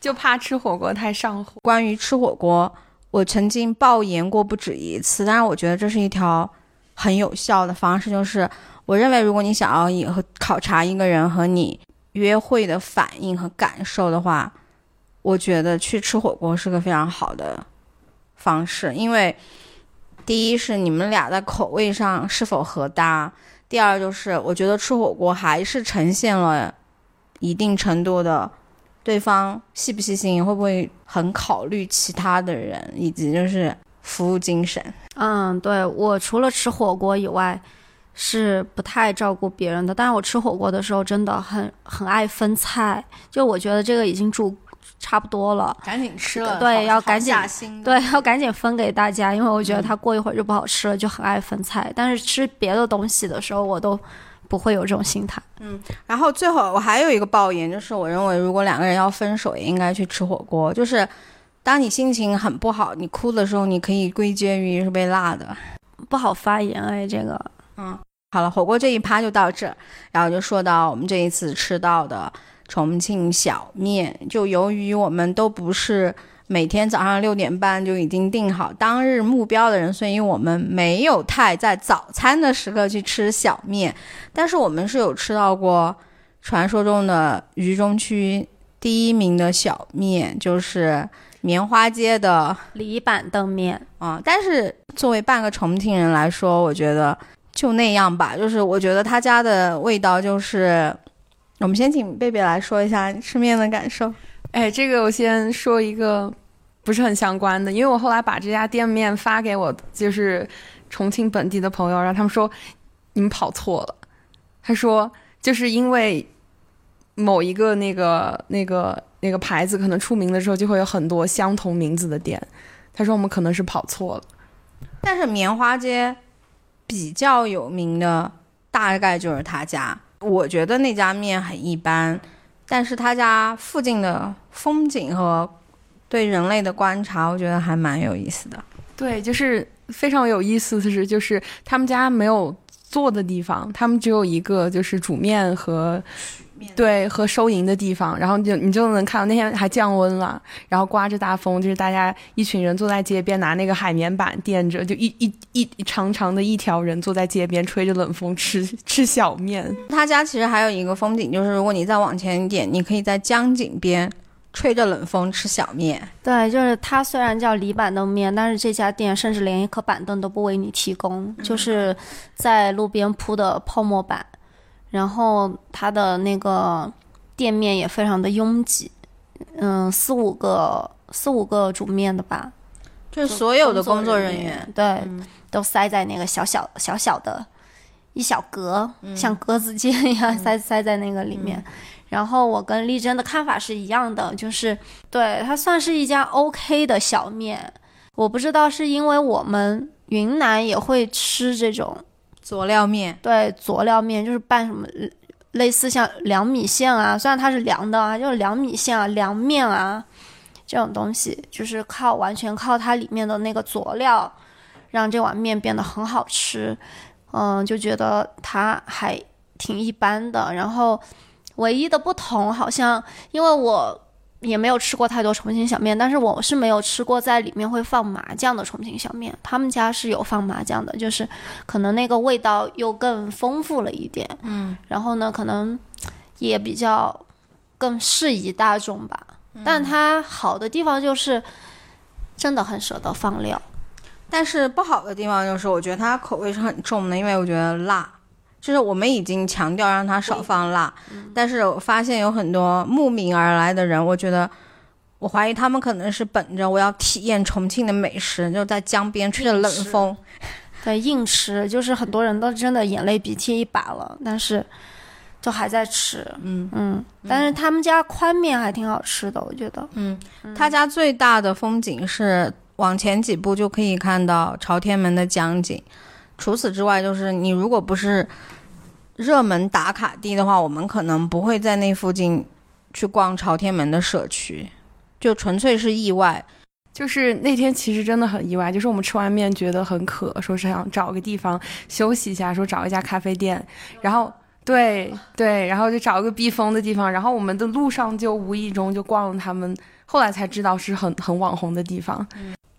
就怕吃火锅太上火。关于吃火锅，我曾经爆言过不止一次，但是我觉得这是一条很有效的方式，就是我认为如果你想要以后考察一个人和你约会的反应和感受的话。我觉得去吃火锅是个非常好的方式，因为第一是你们俩在口味上是否合搭，第二就是我觉得吃火锅还是呈现了一定程度的对方细不细心，会不会很考虑其他的人，以及就是服务精神。嗯，对我除了吃火锅以外是不太照顾别人的，但是我吃火锅的时候真的很很爱分菜，就我觉得这个已经煮。差不多了，赶紧吃了。对，要赶紧，对，要赶紧分给大家，因为我觉得它过一会儿就不好吃了，就很爱分菜。但是吃别的东西的时候，我都不会有这种心态。嗯，然后最后我还有一个抱怨，就是我认为如果两个人要分手，也应该去吃火锅。就是当你心情很不好，你哭的时候，你可以归结于是被辣的。不好发言哎，这个。嗯，好了，火锅这一趴就到这，然后就说到我们这一次吃到的。重庆小面，就由于我们都不是每天早上六点半就已经定好当日目标的人，所以我们没有太在早餐的时刻去吃小面。但是我们是有吃到过传说中的渝中区第一名的小面，就是棉花街的李板凳面啊。但是作为半个重庆人来说，我觉得就那样吧。就是我觉得他家的味道就是。我们先请贝贝来说一下吃面的感受。哎，这个我先说一个不是很相关的，因为我后来把这家店面发给我就是重庆本地的朋友，然后他们说你们跑错了。他说就是因为某一个那个那个那个牌子可能出名的时候，就会有很多相同名字的店。他说我们可能是跑错了，但是棉花街比较有名的大概就是他家。我觉得那家面很一般，但是他家附近的风景和对人类的观察，我觉得还蛮有意思的。对，就是非常有意思的是，就是他们家没有坐的地方，他们只有一个就是煮面和。对，和收银的地方，然后就你就能看到那天还降温了，然后刮着大风，就是大家一群人坐在街边，拿那个海绵板垫着，就一一一长长的一条人坐在街边，吹着冷风吃 吃小面。他家其实还有一个风景，就是如果你再往前一点，你可以在江景边吹着冷风吃小面。对，就是它虽然叫李板凳面，但是这家店甚至连一颗板凳都不为你提供，就是在路边铺的泡沫板。然后它的那个店面也非常的拥挤，嗯，四五个四五个煮面的吧，就是所有的工作人员对，都塞在那个小小小小的一小格，像格子间一样塞塞在那个里面。然后我跟丽珍的看法是一样的，就是对它算是一家 OK 的小面。我不知道是因为我们云南也会吃这种。佐料面对，佐料面就是拌什么，类似像凉米线啊，虽然它是凉的啊，就是凉米线啊、凉面啊这种东西，就是靠完全靠它里面的那个佐料，让这碗面变得很好吃。嗯，就觉得它还挺一般的。然后唯一的不同，好像因为我。也没有吃过太多重庆小面，但是我是没有吃过在里面会放麻酱的重庆小面。他们家是有放麻酱的，就是可能那个味道又更丰富了一点。嗯，然后呢，可能也比较更适宜大众吧。但它好的地方就是真的很舍得放料。但是不好的地方就是，我觉得它口味是很重的，因为我觉得辣，就是我们已经强调让他少放辣，但是我发现有很多慕名而来的人，我觉得我怀疑他们可能是本着我要体验重庆的美食，就在江边吹着冷风，对，硬吃，就是很多人都真的眼泪鼻涕一把了，但是就还在吃，嗯。嗯，但是他们家宽面还挺好吃的，我觉得。嗯，他家最大的风景是往前几步就可以看到朝天门的江景，除此之外，就是你如果不是热门打卡地的话，我们可能不会在那附近去逛朝天门的社区，就纯粹是意外。就是那天其实真的很意外，就是我们吃完面觉得很渴，说是想找个地方休息一下，说找一家咖啡店，然后对对，然后就找一个避风的地方，然后我们的路上就无意中就逛了他们，后来才知道是很很网红的地方，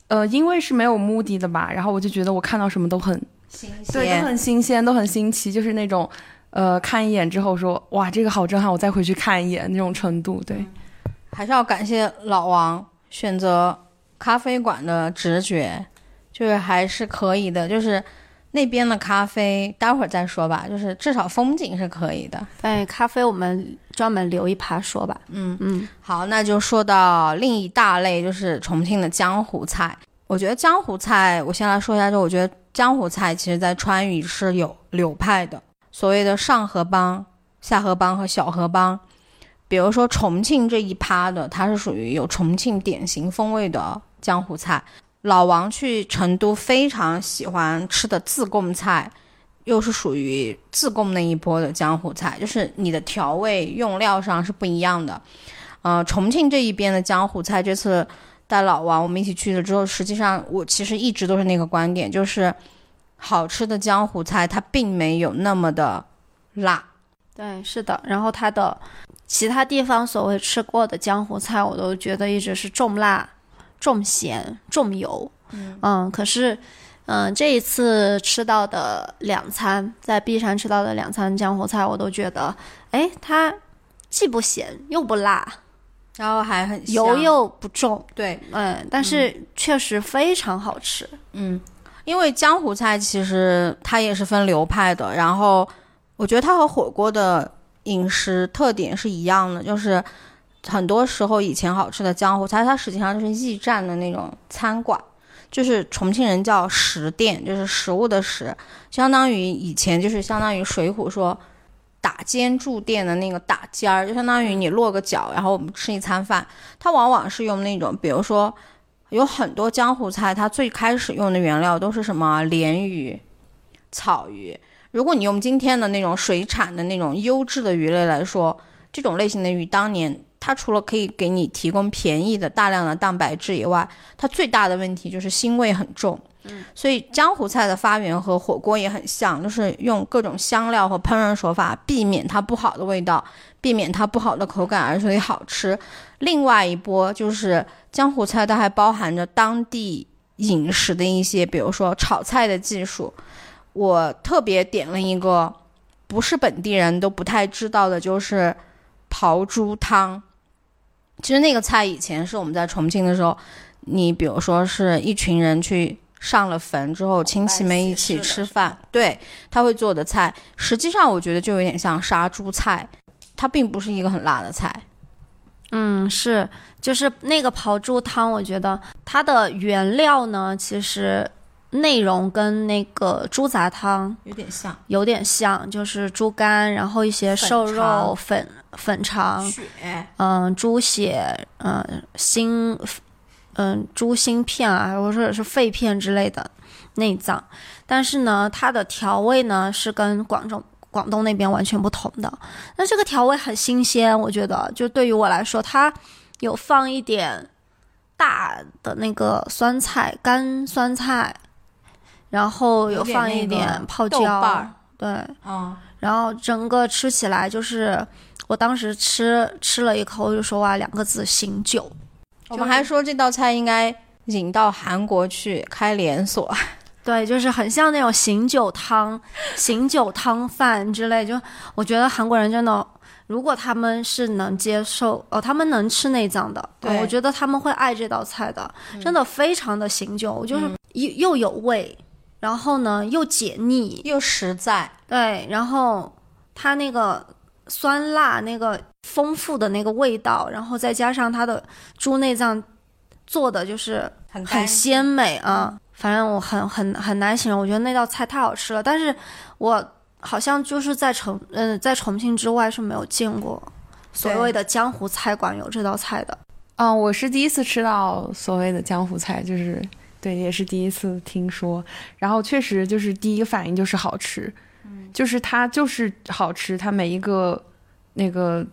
呃，因为是没有目的的吧，然后我就觉得我看到什么都很新对，都很新鲜，都很新奇，就是那种呃看一眼之后说哇这个好震撼，我再回去看一眼那种程度，对。还是要感谢老王选择咖啡馆的直觉，就是还是可以的。就是那边的咖啡，待会儿再说吧。就是至少风景是可以的。哎，咖啡我们专门留一趴说吧。嗯嗯，好，那就说到另一大类，就是重庆的江湖菜。我觉得江湖菜，我先来说一下，就我觉得江湖菜其实在川渝是有流派的，所谓的上河帮、下河帮和小河帮。比如说重庆这一趴的，它是属于有重庆典型风味的江湖菜。老王去成都非常喜欢吃的自贡菜，又是属于自贡那一波的江湖菜，就是你的调味用料上是不一样的。呃，重庆这一边的江湖菜，这次带老王我们一起去了之后，实际上我其实一直都是那个观点，就是好吃的江湖菜它并没有那么的辣。对，是的。然后它的其他地方所谓吃过的江湖菜，我都觉得一直是重辣、重咸、重油。嗯可是，嗯，这一次吃到的两餐，在璧山吃到的两餐江湖菜，我都觉得，哎，它既不咸又不辣，然后还很香。油又不重，对，嗯，但是确实非常好吃。嗯，因为江湖菜其实它也是分流派的，然后我觉得它和火锅的饮食特点是一样的，就是很多时候以前好吃的江湖菜，它实际上就是驿站的那种餐馆，就是重庆人叫食店，就是食物的食，相当于以前就是相当于《水浒》说打尖住店的那个打尖儿，就相当于你落个脚，然后我们吃一餐饭，它往往是用那种，比如说。有很多江湖菜，它最开始用的原料都是什么鲢鱼、草鱼。如果你用今天的那种水产的那种优质的鱼类来说，这种类型的鱼，当年它除了可以给你提供便宜的大量的蛋白质以外，它最大的问题就是腥味很重。嗯，所以江湖菜的发源和火锅也很像，就是用各种香料和烹饪手法避免它不好的味道，避免它不好的口感，而所以好吃。另外一波就是江湖菜，它还包含着当地饮食的一些，比如说炒菜的技术。我特别点了一个不是本地人都不太知道的，就是刨猪汤。其实那个菜以前是我们在重庆的时候，你比如说是一群人去上了坟之后，亲戚们一起吃饭，对他会做的菜。实际上我觉得就有点像杀猪菜，它并不是一个很辣的菜。嗯，是，就是那个刨猪汤，我觉得它的原料呢，其实内容跟那个猪杂汤有点像有点像，就是猪肝，然后一些瘦肉粉粉肠，血，嗯，猪血，嗯，心，嗯，猪心片啊，或者是肺片之类的内脏，但是呢，它的调味呢是跟广州。广东那边完全不同的，那这个调味很新鲜，我觉得就对于我来说，它有放一点大的那个酸菜，干酸菜，然后有放一点泡椒，对，嗯，然后整个吃起来就是，我当时吃吃了一口就说哇，两个字醒酒。我们还说这道菜应该引到韩国去开连锁。对，就是很像那种醒酒汤、醒酒汤饭之类。就我觉得韩国人真的，如果他们是能接受，哦，他们能吃内脏的，对我觉得他们会爱这道菜的，真的非常的醒酒，就是又又有味，然后呢又解腻，又实在，对，然后它那个酸辣那个丰富的那个味道，然后再加上它的猪内脏做的就是很很鲜美啊。反正我很很很难形容，我觉得那道菜太好吃了。但是我好像就是在重嗯、在重庆之外是没有见过所谓的江湖菜馆有这道菜的。嗯，我是第一次吃到所谓的江湖菜，就是对，也是第一次听说。然后确实就是第一个反应就是好吃，嗯就是它就是好吃，它每一个那个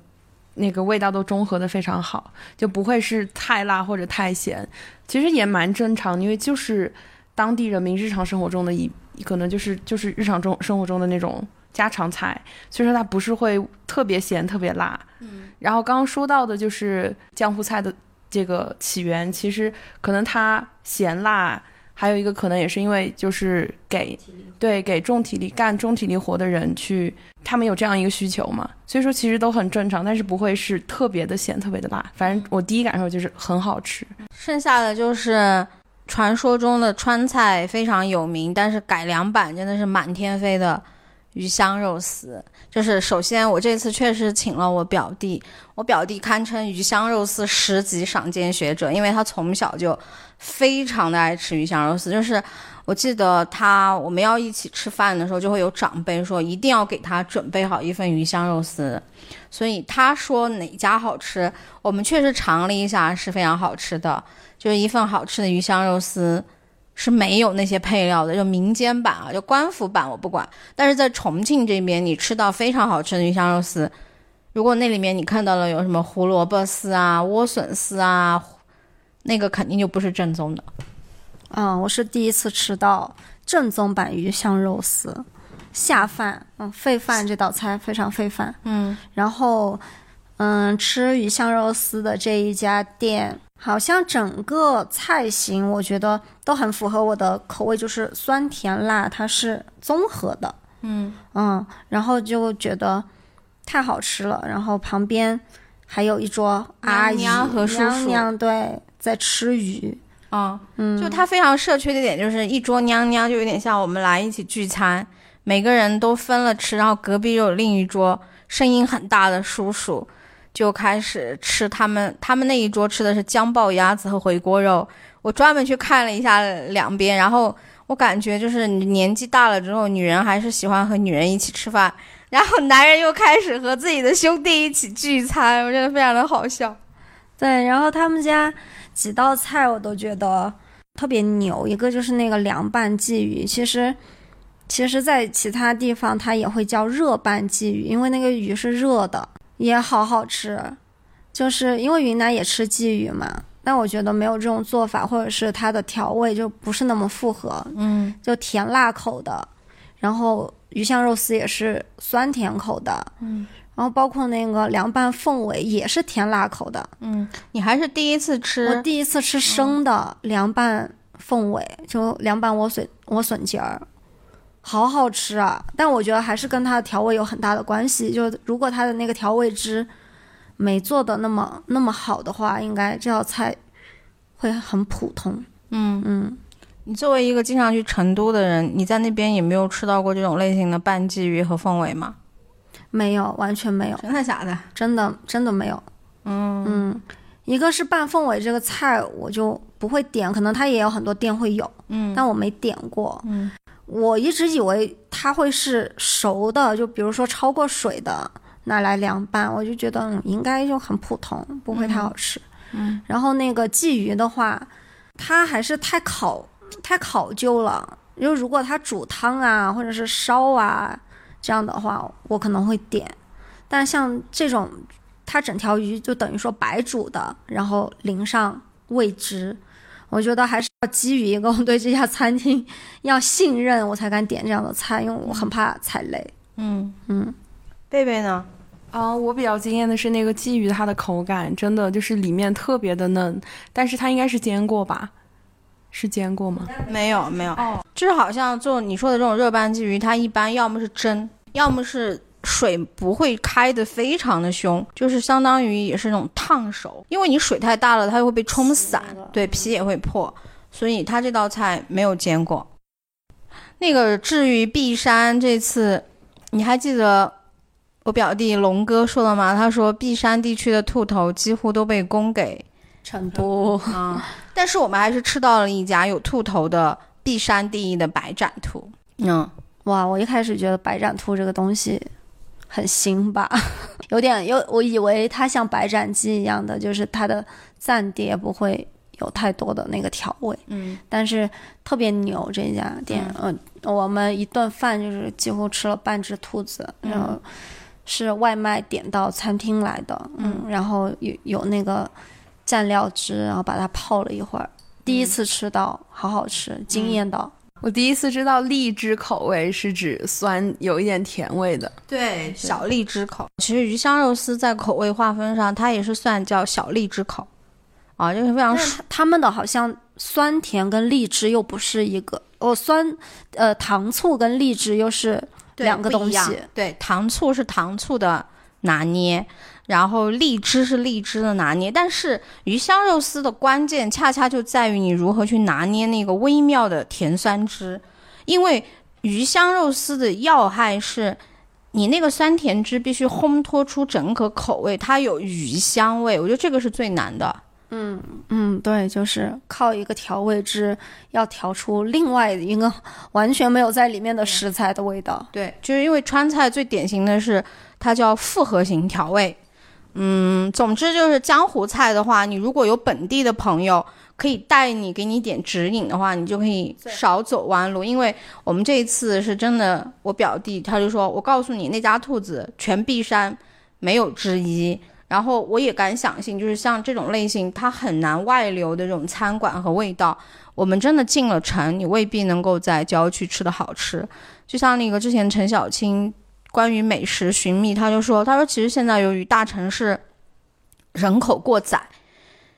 那个味道都中和的非常好，就不会是太辣或者太咸，其实也蛮正常，因为就是当地人民日常生活中的一可能就是就是日常中生活中的那种家常菜，所以说它不是会特别咸特别辣。嗯，然后刚刚说到的就是江湖菜的这个起源，其实可能它咸辣。还有一个可能也是因为就是给对给重体力干重体力活的人去，他们有这样一个需求嘛，所以说其实都很正常，但是不会是特别的咸、特别的辣。反正我第一感受就是很好吃。剩下的就是传说中的川菜非常有名，但是改良版真的是满天飞的鱼香肉丝。就是首先我这次确实请了我表弟，我表弟堪称鱼香肉丝十级赏鉴学者，因为他从小就非常的爱吃鱼香肉丝。就是我记得他我们要一起吃饭的时候，就会有长辈说一定要给他准备好一份鱼香肉丝。所以他说哪家好吃，我们确实尝了一下，是非常好吃的。就是一份好吃的鱼香肉丝是没有那些配料的，就民间版啊，就官府版我不管。但是在重庆这边，你吃到非常好吃的鱼香肉丝，如果那里面你看到了有什么胡萝卜丝啊、莴笋丝啊，那个肯定就不是正宗的。嗯，我是第一次吃到正宗版鱼香肉丝，下饭，嗯，费饭这道菜非常费饭。嗯，然后，嗯，吃鱼香肉丝的这一家店，好像整个菜型我觉得都很符合我的口味，就是酸甜辣它是综合的。嗯嗯，然后就觉得太好吃了，然后旁边还有一桌阿姨和叔叔对在吃鱼。啊，嗯，就它非常社区的点就是一桌娘娘，就有点像我们来一起聚餐，每个人都分了吃，然后隔壁又有另一桌声音很大的叔叔就开始吃他们他们那一桌吃的是姜爆鸭子和回锅肉，我专门去看了一下两边，然后我感觉就是年纪大了之后，女人还是喜欢和女人一起吃饭，然后男人又开始和自己的兄弟一起聚餐，我觉得非常的好笑。对，然后他们家几道菜我都觉得特别牛，一个就是那个凉拌鲫鱼，其实其实，在其他地方它也会叫热拌鲫鱼，因为那个鱼是热的，也好好吃。就是因为云南也吃鲫鱼嘛，但我觉得没有这种做法，或者是它的调味就不是那么复合，嗯就甜辣口的，然后鱼香肉丝也是酸甜口的，嗯。然后包括那个凉拌凤尾也是甜辣口的，嗯，你还是第一次吃，我第一次吃生的凉拌凤尾，就凉拌莴笋莴笋尖儿，好好吃啊！但我觉得还是跟它的调味有很大的关系。就如果它的那个调味汁没做的那么那么好的话，应该这道菜会很普通。嗯，嗯，你作为一个经常去成都的人，你在那边也没有吃到过这种类型的拌鲫鱼和凤尾吗？没有，完全没有，真的假的？真的真的没有。嗯嗯，一个是拌凤尾这个菜，我就不会点，可能它也有很多店会有，嗯但我没点过。嗯，我一直以为它会是熟的，就比如说焯过水的拿来凉拌，我就觉得应该就很普通，不会太好吃。嗯，然后那个鲫鱼的话，它还是太考太考究了，就如果它煮汤啊或者是烧啊这样的话，我可能会点。但像这种，它整条鱼就等于说白煮的，然后淋上味汁，我觉得还是要基于一个我 对这家餐厅要信任，我才敢点这样的菜，因为我很怕踩雷。嗯，嗯，贝贝呢？啊、我比较惊艳的是那个鲫鱼，它的口感真的就是里面特别的嫩，但是它应该是煎过吧？是煎过吗？没有没有，哦，就是好像做你说的这种热拌鲫鱼，它一般要么是蒸，要么是水不会开的非常的凶，就是相当于也是那种烫手，因为你水太大了，它就会被冲散，对，皮也会破，所以它这道菜没有煎过。那个至于璧山这次，你还记得我表弟龙哥说了吗？他说璧山地区的兔头几乎都被供给成都 啊、但是我们还是吃到了一家有兔头的璧山第一的白斩兔。嗯，哇，我一开始觉得白斩兔这个东西很腥吧，有点有，我以为它像白斩鸡一样的，就是它的蘸碟不会有太多的那个调味，嗯，但是特别牛这家店，嗯、我们一顿饭就是几乎吃了半只兔子，嗯。然后是外卖点到餐厅来的，嗯，然后有有那个蘸料汁，然后把它泡了一会儿。第一次吃到，好好吃，惊艳到。我第一次知道荔枝口味是指酸，有一点甜味的。对，小荔枝口。其实鱼香肉丝在口味划分上，它也是算叫小荔枝口，啊，就是非常但是他们的好像酸甜跟荔枝又不是一个，哦，酸呃糖醋跟荔枝又是两个东西。对，糖醋是糖醋的拿捏，然后荔枝是荔枝的拿捏。但是鱼香肉丝的关键恰恰就在于你如何去拿捏那个微妙的甜酸汁，因为鱼香肉丝的要害是。你那个酸甜汁必须烘托出整个口味，它有鱼香味，我觉得这个是最难的。嗯嗯，对，就是靠一个调味汁，要调出另外一个完全没有在里面的食材的味道。对，就是因为川菜最典型的是它叫复合型调味。嗯，总之就是江湖菜的话，你如果有本地的朋友可以带你给你点指引的话，你就可以少走弯路。因为我们这一次是真的，我表弟他就说，我告诉你那家兔子全璧山没有之一。然后我也敢相信，就是像这种类型，它很难外流的这种餐馆和味道，我们真的进了城，你未必能够在郊区吃的好吃。就像那个之前陈小青关于美食寻觅，他就说，他说其实现在由于大城市人口过载，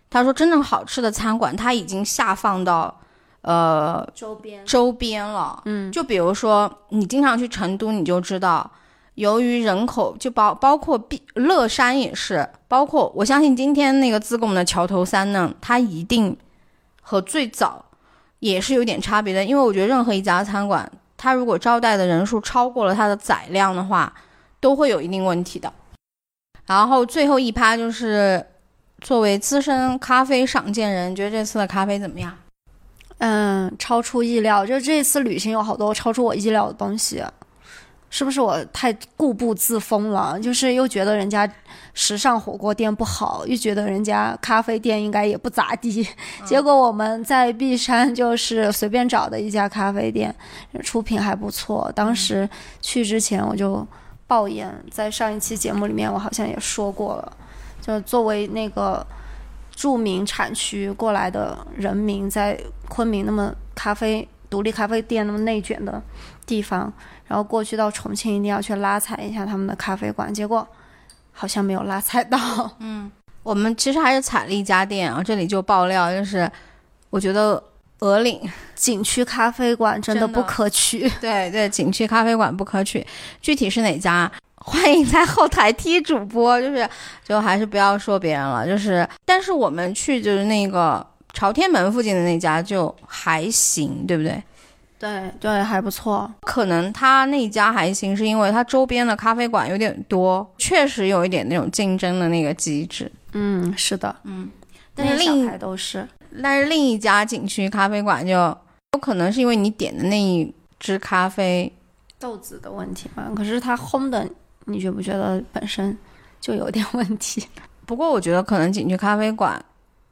他说真正好吃的餐馆，他已经下放到呃周边周边了。嗯，就比如说你经常去成都，你就知道，由于人口就包包括碧乐山也是，包括我相信今天那个自贡的桥头三呢，它一定和最早也是有点差别的，因为我觉得任何一家餐馆，他如果招待的人数超过了他的载量的话，都会有一定问题的。然后最后一趴就是作为资深咖啡赏鉴人，觉得这次的咖啡怎么样？嗯，超出意料，就这次旅行有好多超出我意料的东西，是不是我太固步自封了？就是又觉得人家时尚火锅店不好，又觉得人家咖啡店应该也不咋地，结果我们在璧山就是随便找的一家咖啡店，出品还不错。当时去之前我就抱怨，在上一期节目里面我好像也说过了，就作为那个。著名产区过来的人民，在昆明那么咖啡独立咖啡店那么内卷的地方，然后过去到重庆一定要去拉踩一下他们的咖啡馆，结果好像没有拉踩到。嗯我们其实还是踩了一家店啊，这里就爆料，就是我觉得鹅岭，景区咖啡馆真的不可取。对对，景区咖啡馆不可取，具体是哪家？欢迎在后台踢主播，就是就还是不要说别人了，就是但是我们去就是那个朝天门附近的那家就还行，对不对？对对，还不错。可能他那家还行，是因为他周边的咖啡馆有点多，确实有一点那种竞争的那个机制。嗯，是的，嗯但是另一都是。但是另一家景区咖啡馆就有可能是因为你点的那一支咖啡，豆子的问题嘛，可是它烘的，你觉不觉得本身就有点问题？不过我觉得可能景区咖啡馆，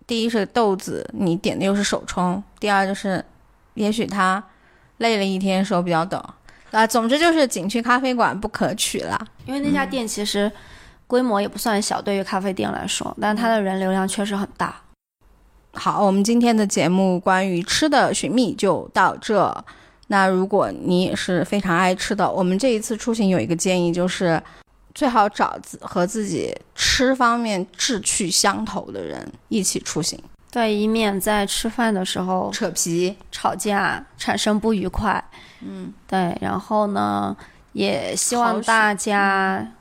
第一是豆子你点的又是手冲，第二就是也许他累了一天手比较抖啊。总之就是景区咖啡馆不可取啦。因为那家店其实规模也不算小，对于咖啡店来说，但是它的人流量确实很大。好，我们今天的节目关于吃的寻觅就到这。那如果你也是非常爱吃的，我们这一次出行有一个建议，就是最好找自和自己吃方面志趣相投的人一起出行。对，以免在吃饭的时候扯皮。吵架产生不愉快。嗯，对，然后呢，也希望大家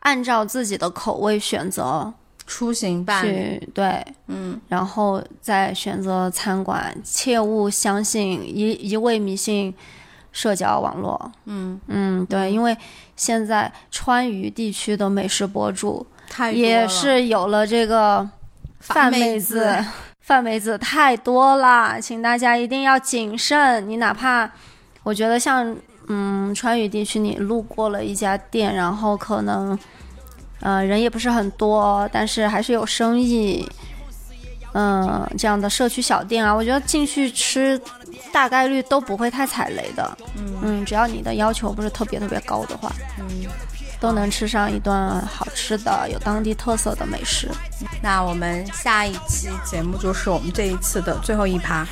按照自己的口味选择出行伴侣，去，对，嗯，然后再选择餐馆，切勿相信一一味迷信社交网络。嗯。嗯，对，因为现在川渝地区的美食博主也是有了这个泛妹妹子 范妹子太多了，请大家一定要谨慎。你哪怕我觉得像嗯川渝地区，你路过了一家店，然后可能呃人也不是很多，但是还是有生意。嗯，这样的社区小店啊，我觉得进去吃大概率都不会太踩雷的。嗯只要你的要求不是特别特别高的话，嗯，都能吃上一顿好吃的、有当地特色的美食。那我们下一期节目就是我们这一次的最后一趴，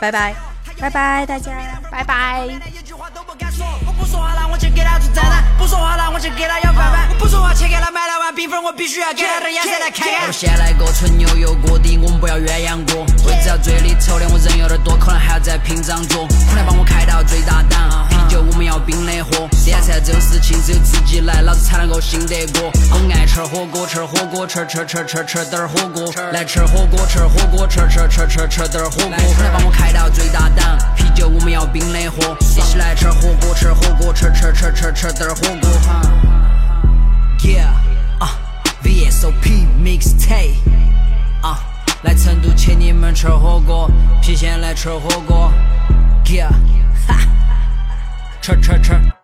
拜拜。拜拜，大家。拜拜。一句话都不敢说，我不说话了，我去给他做炸弹；不说话了，我去给他要饭碗；不说话，去给他买了碗冰粉，我必须要给他的眼色来看看。先来个纯牛油锅底，我们不要鸳鸯锅。位置要最里头的，我人有点多，可能还要再拼张桌。可能帮我开到最大档，我们要冰的喝。点菜这种事情只有自己来，老子才能够信得过。我爱吃火锅，吃火锅，吃吃吃吃吃点儿火锅。来吃火锅，吃火锅，吃吃吃吃吃点儿火锅。来帮我开到最大档，啤酒我们要冰的喝。一起来吃火锅，吃火锅，吃吃吃吃吃点儿火锅。Yeah，啊，VSOP mixtape，啊，来成都请你们吃火锅，郫县来吃火锅，Yeah，哈，cha cha cha.